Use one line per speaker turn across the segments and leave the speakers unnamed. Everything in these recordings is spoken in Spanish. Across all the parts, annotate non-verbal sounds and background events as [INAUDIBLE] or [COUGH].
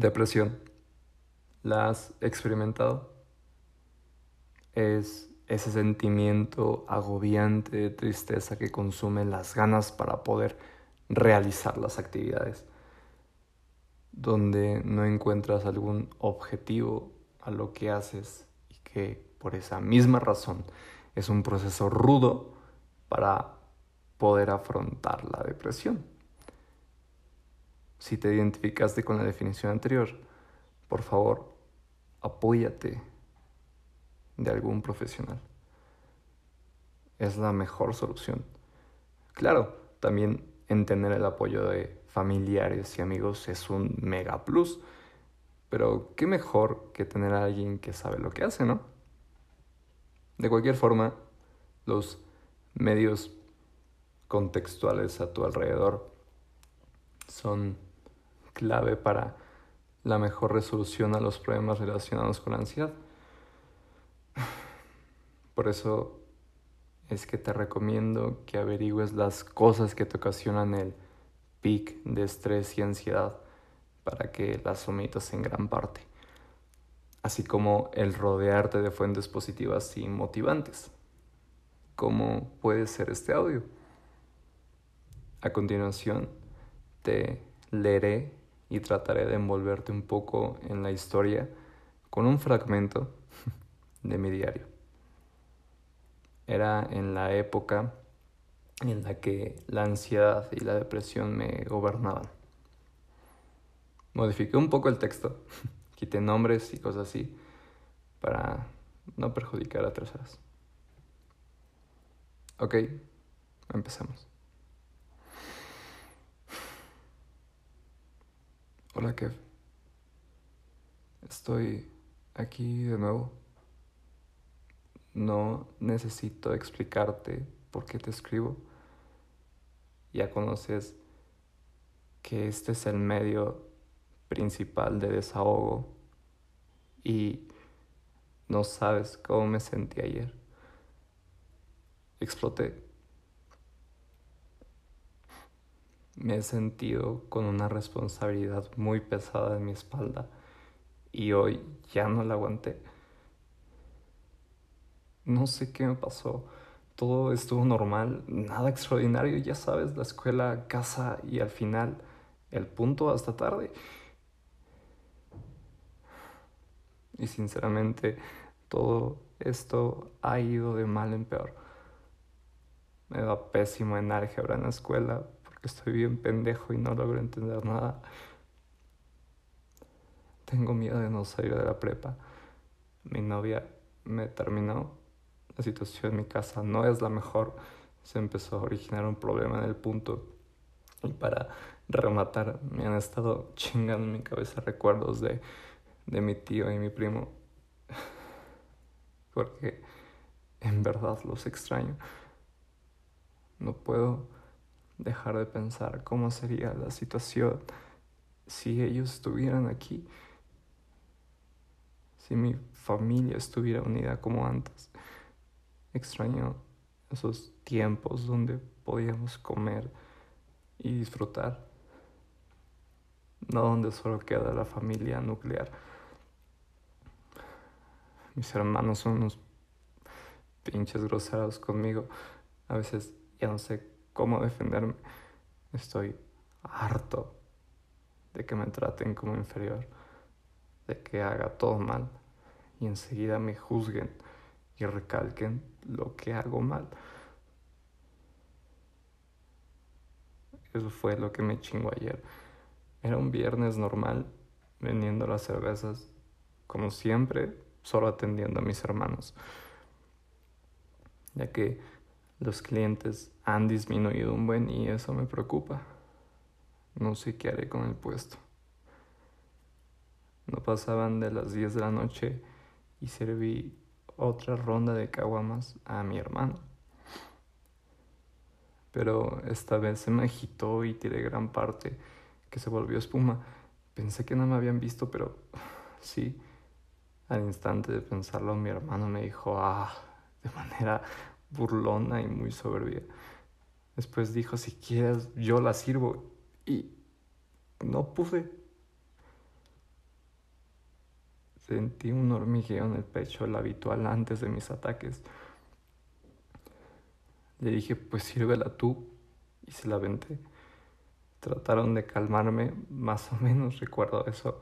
Depresión. ¿La has experimentado? Es ese sentimiento agobiante de tristeza que consume las ganas para poder realizar las actividades, donde no encuentras algún objetivo a lo que haces y que por esa misma razón es un proceso rudo para poder afrontar la depresión. Si te identificaste con la definición anterior, por favor, apóyate de algún profesional. Es la mejor solución. Claro, también en tener el apoyo de familiares y amigos es un mega plus, pero qué mejor que tener a alguien que sabe lo que hace, ¿no? De cualquier forma, los medios contextuales a tu alrededor son clave para la mejor resolución a los problemas relacionados con la ansiedad. Por eso es que te recomiendo que averigües las cosas que te ocasionan el pic de estrés y ansiedad para que las omitas en gran parte, así como el rodearte de fuentes positivas y motivantes, como puede ser este audio. A continuación, te leeré y trataré de envolverte un poco en la historia con un fragmento [LAUGHS] de mi diario. Era en la época en la que la ansiedad y la depresión me gobernaban. Modifiqué un poco el texto, [LAUGHS] quité nombres y cosas así para no perjudicar a terceras. Ok, empezamos. Hola Kev. Estoy aquí de nuevo. No necesito explicarte por qué te escribo. Ya conoces que este es el medio principal de desahogo y no sabes cómo me sentí ayer. Exploté. Me he sentido con una responsabilidad muy pesada en mi espalda y hoy ya no la aguanté. No sé qué me pasó. Todo estuvo normal, nada extraordinario, ya sabes, la escuela, casa y al final el punto hasta tarde. Y sinceramente todo esto ha ido de mal en peor. Me da pésimo en álgebra en la escuela, estoy bien pendejo y no logro entender nada. Tengo miedo de no salir de la prepa. Mi novia me terminó. La situación en mi casa no es la mejor. Se empezó a originar un problema en el punto. Y para rematar, me han estado chingando en mi cabeza recuerdos de, de mi tío y mi primo. [LAUGHS] Porque en verdad los extraño. No puedo dejar de pensar cómo sería la situación si ellos estuvieran aquí, si mi familia estuviera unida como antes. Extraño esos tiempos donde podíamos comer y disfrutar, no donde solo queda la familia nuclear. Mis hermanos son unos pinches groseros conmigo. A veces ya no sé cómo defenderme. Estoy harto de que me traten como inferior, de que haga todo mal y enseguida me juzguen y recalquen lo que hago mal. Eso fue lo que me chingó ayer. Era un viernes normal, vendiendo las cervezas, como siempre, solo atendiendo a mis hermanos. Ya que los clientes han disminuido un buen y eso me preocupa. No sé qué haré con el puesto. No pasaban de las 10 de la noche y serví otra ronda de caguamas a mi hermano. Pero esta vez se me agitó y tiré gran parte, que se volvió espuma. Pensé que no me habían visto, pero sí. Al instante de pensarlo, mi hermano me dijo, ah, de manera burlona y muy soberbia. Después dijo, si quieres, yo la sirvo. Y no pude. Sentí un hormigueo en el pecho, el habitual antes de mis ataques. Le dije, pues sírvela tú, y se la aventé. Trataron de calmarme, más o menos recuerdo eso.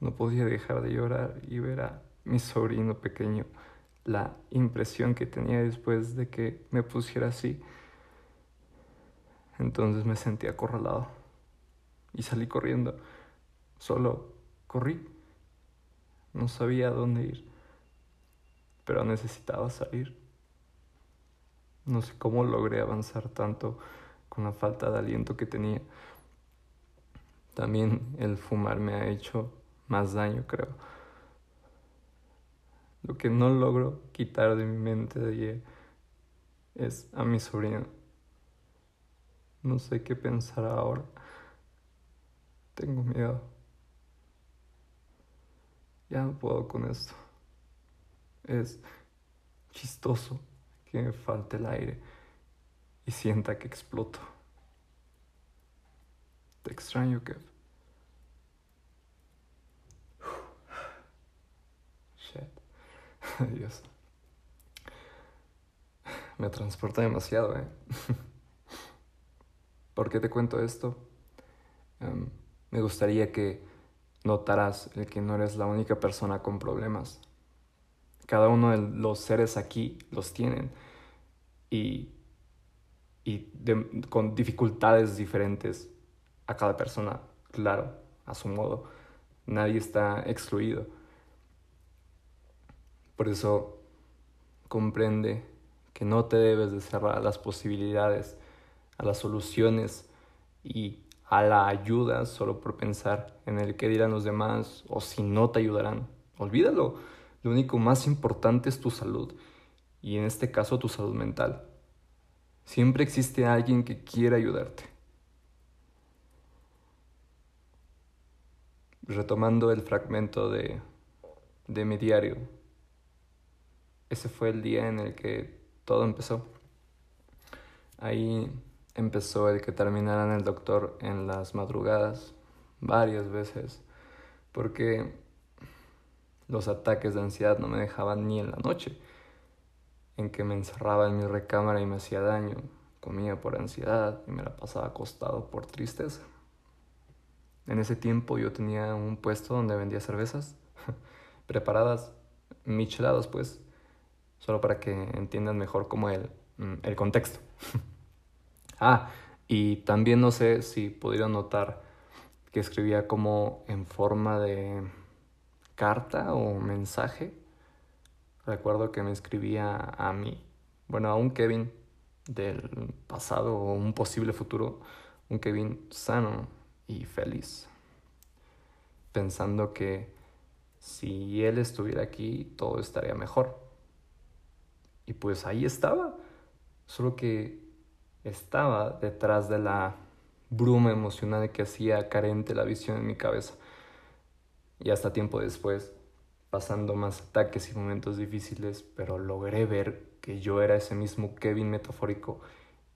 No podía dejar de llorar y ver a mi sobrino pequeño, la impresión que tenía después de que me pusiera así. Entonces me sentí acorralado y salí corriendo. Solo corrí. No sabía dónde ir, pero necesitaba salir. No sé cómo logré avanzar tanto con la falta de aliento que tenía. También el fumar me ha hecho más daño, creo. Lo que no logro quitar de mi mente de ayer es a mi sobrino. No sé qué pensar ahora. Tengo miedo. Ya no puedo con esto. Es chistoso que me falte el aire y sienta que exploto. Te extraño, Kev. [SIGHS] Shit. Dios. Me transporta demasiado, ¿eh? [LAUGHS] ¿Por qué te cuento esto? Em, me gustaría que notaras el que no eres la única persona con problemas. Cada uno de los seres aquí los tienen y, y con dificultades diferentes a cada persona, claro, a su modo. Nadie está excluido. Por eso comprende que no te debes de cerrar a las posibilidades, a las soluciones y a la ayuda solo por pensar en el que dirán los demás o si no te ayudarán. Olvídalo. Lo único más importante es tu salud y en este caso tu salud mental. Siempre existe alguien que quiera ayudarte. Retomando el fragmento de, de mi diario, ese fue el día en el que todo empezó. Ahí empezó el que terminaran el doctor en las madrugadas varias veces, porque los ataques de ansiedad no me dejaban ni en la noche, en que me encerraba en mi recámara y me hacía daño, comía por ansiedad y me la pasaba acostado por tristeza. En ese tiempo yo tenía un puesto donde vendía cervezas [LAUGHS] preparadas, michelados pues, solo para que entiendan mejor como el, mm, el contexto. [LAUGHS] Ah, y también no sé si pudieron notar que escribía como en forma de carta o mensaje. Recuerdo que me escribía a mí, bueno, a un Kevin del pasado o un posible futuro, un Kevin sano y feliz, pensando que si él estuviera aquí todo estaría mejor. Y pues ahí estaba, solo que estaba detrás de la bruma emocional que hacía carente la visión en mi cabeza. Y hasta tiempo después, pasando más ataques y momentos difíciles, pero logré ver que yo era ese mismo Kevin metafórico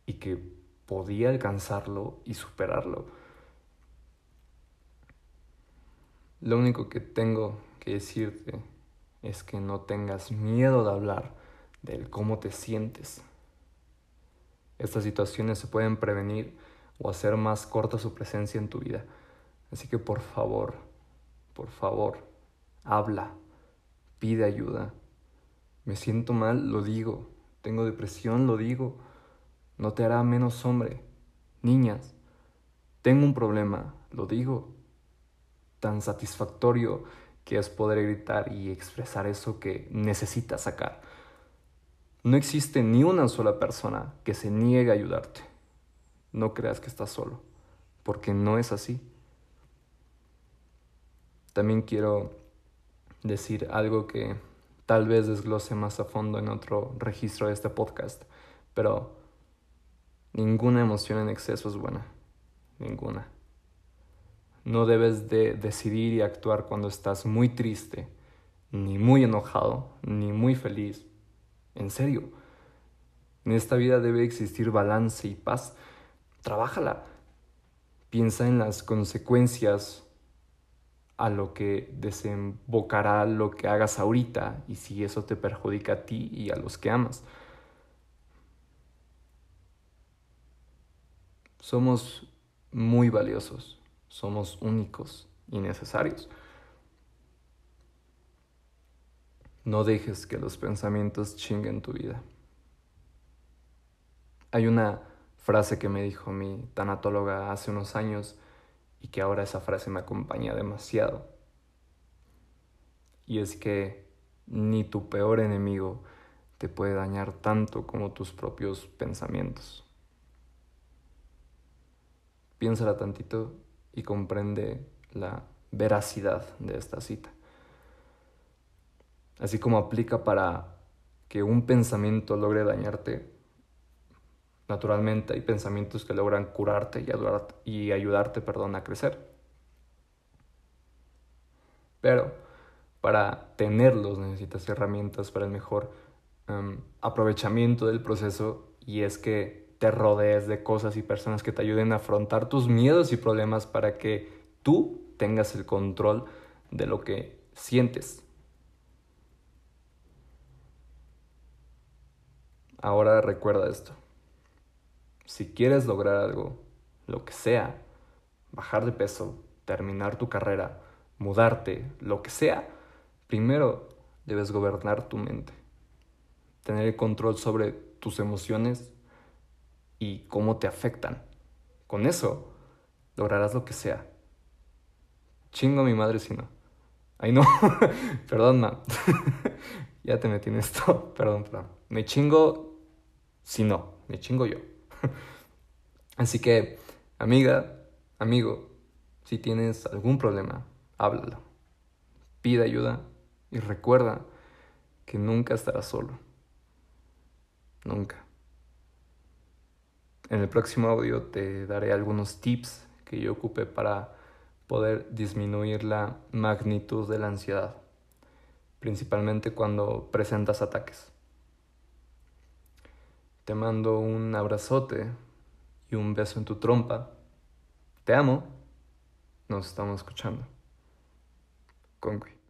y que podía alcanzarlo y superarlo. Lo único que tengo que decirte es que no tengas miedo de hablar del cómo te sientes estas situaciones se pueden prevenir o hacer más corta su presencia en tu vida. Así que por favor, por favor, habla, pide ayuda. Me siento mal, lo digo. Tengo depresión, lo digo. No te hará menos hombre. Niñas, tengo un problema, lo digo. Tan satisfactorio que es poder gritar y expresar eso que necesitas sacar. No existe ni una sola persona que se niegue a ayudarte. No creas que estás solo, porque no es así. También quiero decir algo que tal vez desglose más a fondo en otro registro de este podcast, pero ninguna emoción en exceso es buena, ninguna. No debes de decidir y actuar cuando estás muy triste, ni muy enojado, ni muy feliz, en serio. En esta vida debe existir balance y paz. Trabájala. Piensa en las consecuencias a lo que desembocará lo que hagas ahorita y si eso te perjudica a ti y a los que amas. Somos muy valiosos, somos únicos y necesarios. No dejes que los pensamientos chinguen tu vida. Hay una frase que me dijo mi tanatóloga hace unos años y que ahora esa frase me acompaña demasiado. Y es que ni tu peor enemigo te puede dañar tanto como tus propios pensamientos. Piénsala tantito y comprende la veracidad de esta cita. Así como aplica para que un pensamiento logre dañarte, Naturalmente hay pensamientos que logran curarte y, ayudarte, perdón, a crecer. Pero para tenerlos necesitas herramientas para el mejor em, aprovechamiento del proceso y es que te rodees de cosas y personas que te ayuden a afrontar tus miedos y problemas para que tú tengas el control de lo que sientes. Ahora recuerda esto si quieres lograr algo, lo que sea, bajar de peso, terminar tu carrera, mudarte, lo que sea, primero debes gobernar tu mente, tener el control sobre tus emociones y cómo te afectan. Con eso lograrás lo que sea. Chingo a mi madre si no. Ay no, [LAUGHS] perdón, ma. [LAUGHS] ya te metí en esto, [LAUGHS] perdón, perdón. Me chingo si no, me chingo yo. [LAUGHS] Así que, amiga, amigo, si tienes algún problema, háblalo. Pide ayuda y recuerda que nunca estarás solo. Nunca. En el próximo audio te daré algunos tips que yo ocupe para poder disminuir la magnitud de la ansiedad, principalmente cuando presentas ataques. Te mando un abrazote y un beso en tu trompa. Te amo. Nos estamos escuchando. Conqui.